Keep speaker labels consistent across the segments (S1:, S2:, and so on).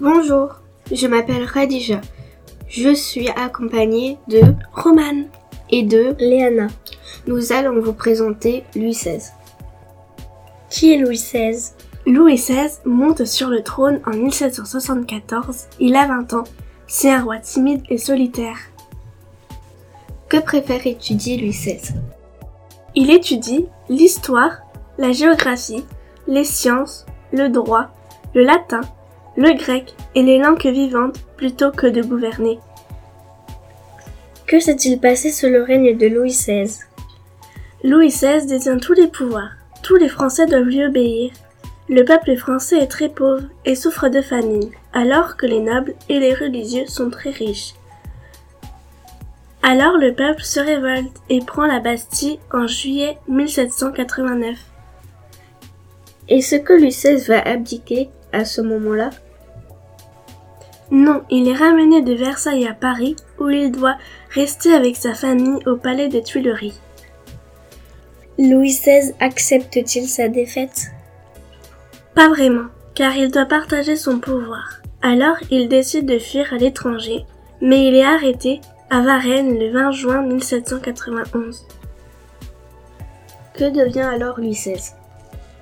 S1: Bonjour, je m'appelle Khadija. Je suis accompagnée de Roman et de
S2: Léana.
S1: Nous allons vous présenter Louis XVI.
S2: Qui est Louis XVI
S1: Louis XVI monte sur le trône en 1774. Il a 20 ans. C'est un roi timide et solitaire. Que préfère étudier Louis XVI Il étudie l'histoire, la géographie, les sciences, le droit, le latin, le grec et les langues vivantes plutôt que de gouverner.
S2: Que s'est-il passé sous le règne de Louis XVI
S1: Louis XVI détient tous les pouvoirs. Tous les Français doivent lui obéir. Le peuple français est très pauvre et souffre de famine, alors que les nobles et les religieux sont très riches. Alors le peuple se révolte et prend la Bastille en juillet 1789.
S2: Est-ce que Louis XVI va abdiquer à ce moment-là?
S1: Non, il est ramené de Versailles à Paris où il doit rester avec sa famille au palais des Tuileries.
S2: Louis XVI accepte-t-il sa défaite?
S1: Pas vraiment, car il doit partager son pouvoir. Alors il décide de fuir à l'étranger, mais il est arrêté à Varennes le 20 juin 1791.
S2: Que devient alors Louis XVI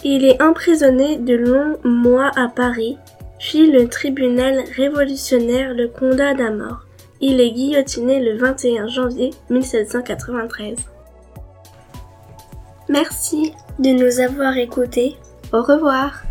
S1: Il est emprisonné de longs mois à Paris, puis le tribunal révolutionnaire le condamne à mort. Il est guillotiné le 21 janvier 1793. Merci
S2: de nous avoir écoutés.
S1: Au revoir.